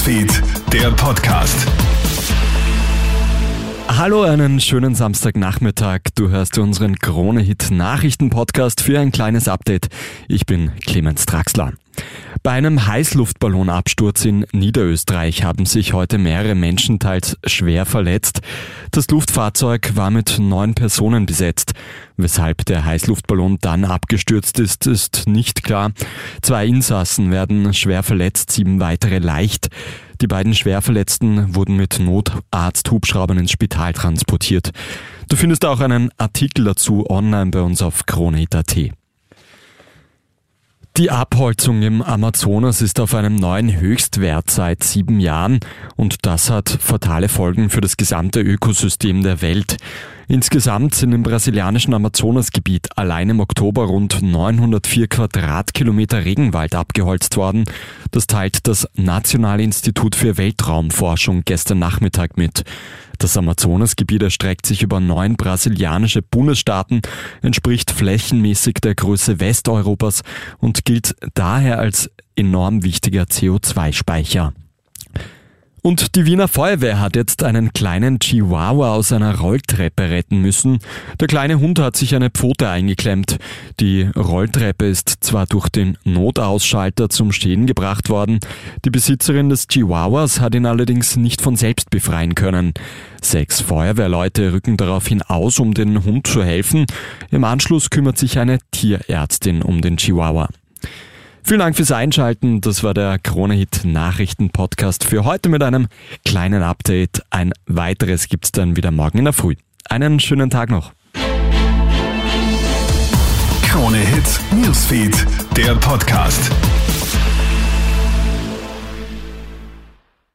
Newsfeed, der Podcast. Hallo, einen schönen Samstagnachmittag. Du hörst unseren Krone-Hit Nachrichten-Podcast für ein kleines Update. Ich bin Clemens Draxler. Bei einem Heißluftballonabsturz in Niederösterreich haben sich heute mehrere Menschen teils schwer verletzt. Das Luftfahrzeug war mit neun Personen besetzt. Weshalb der Heißluftballon dann abgestürzt ist, ist nicht klar. Zwei Insassen werden schwer verletzt, sieben weitere leicht. Die beiden Schwerverletzten wurden mit Notarzt-Hubschraubern ins Spital transportiert. Du findest auch einen Artikel dazu online bei uns auf kronehit.at. Die Abholzung im Amazonas ist auf einem neuen Höchstwert seit sieben Jahren und das hat fatale Folgen für das gesamte Ökosystem der Welt. Insgesamt sind im brasilianischen Amazonasgebiet allein im Oktober rund 904 Quadratkilometer Regenwald abgeholzt worden. Das teilt das Nationale Institut für Weltraumforschung gestern Nachmittag mit. Das Amazonasgebiet erstreckt sich über neun brasilianische Bundesstaaten, entspricht flächenmäßig der Größe Westeuropas und gilt daher als enorm wichtiger CO2-Speicher. Und die Wiener Feuerwehr hat jetzt einen kleinen Chihuahua aus einer Rolltreppe retten müssen. Der kleine Hund hat sich eine Pfote eingeklemmt. Die Rolltreppe ist zwar durch den Notausschalter zum Stehen gebracht worden, die Besitzerin des Chihuahuas hat ihn allerdings nicht von selbst befreien können. Sechs Feuerwehrleute rücken daraufhin aus, um den Hund zu helfen. Im Anschluss kümmert sich eine Tierärztin um den Chihuahua. Vielen Dank fürs Einschalten. Das war der Kronehit Nachrichten Podcast für heute mit einem kleinen Update. Ein weiteres gibt's dann wieder morgen in der Früh. Einen schönen Tag noch. Kronehit Newsfeed, der Podcast.